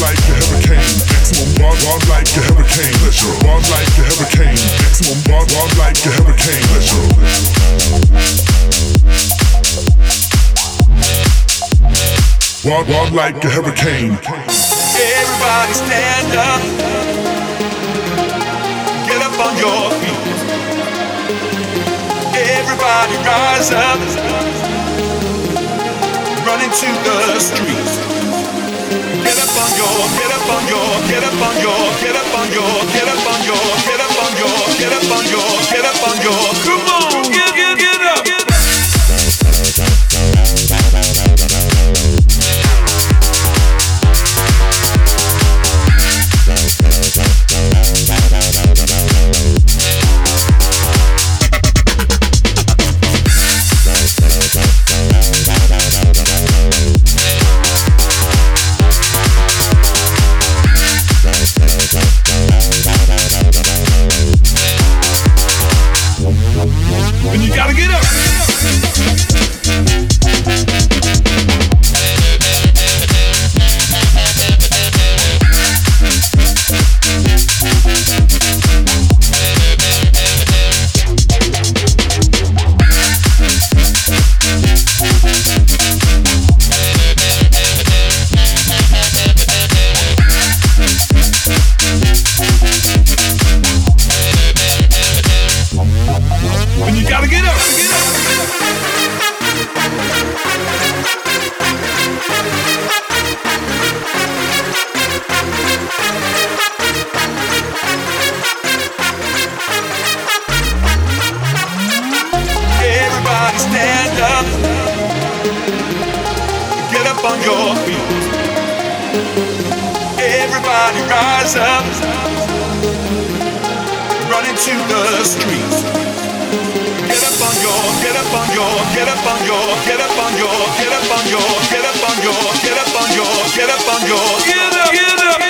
like a hurricane. Like a hurricane. Pleasure. Run like a hurricane. Like a hurricane. Pleasure. Like a hurricane. Everybody stand up. Get up on your feet. Everybody rise up. Run into the streets. yo Thank on your feet. Everybody rise up. Run into the streets. Get up on your, get up on your, get up on your, get up on your, get up on your, get up on your, get up on your, get up on your, get up.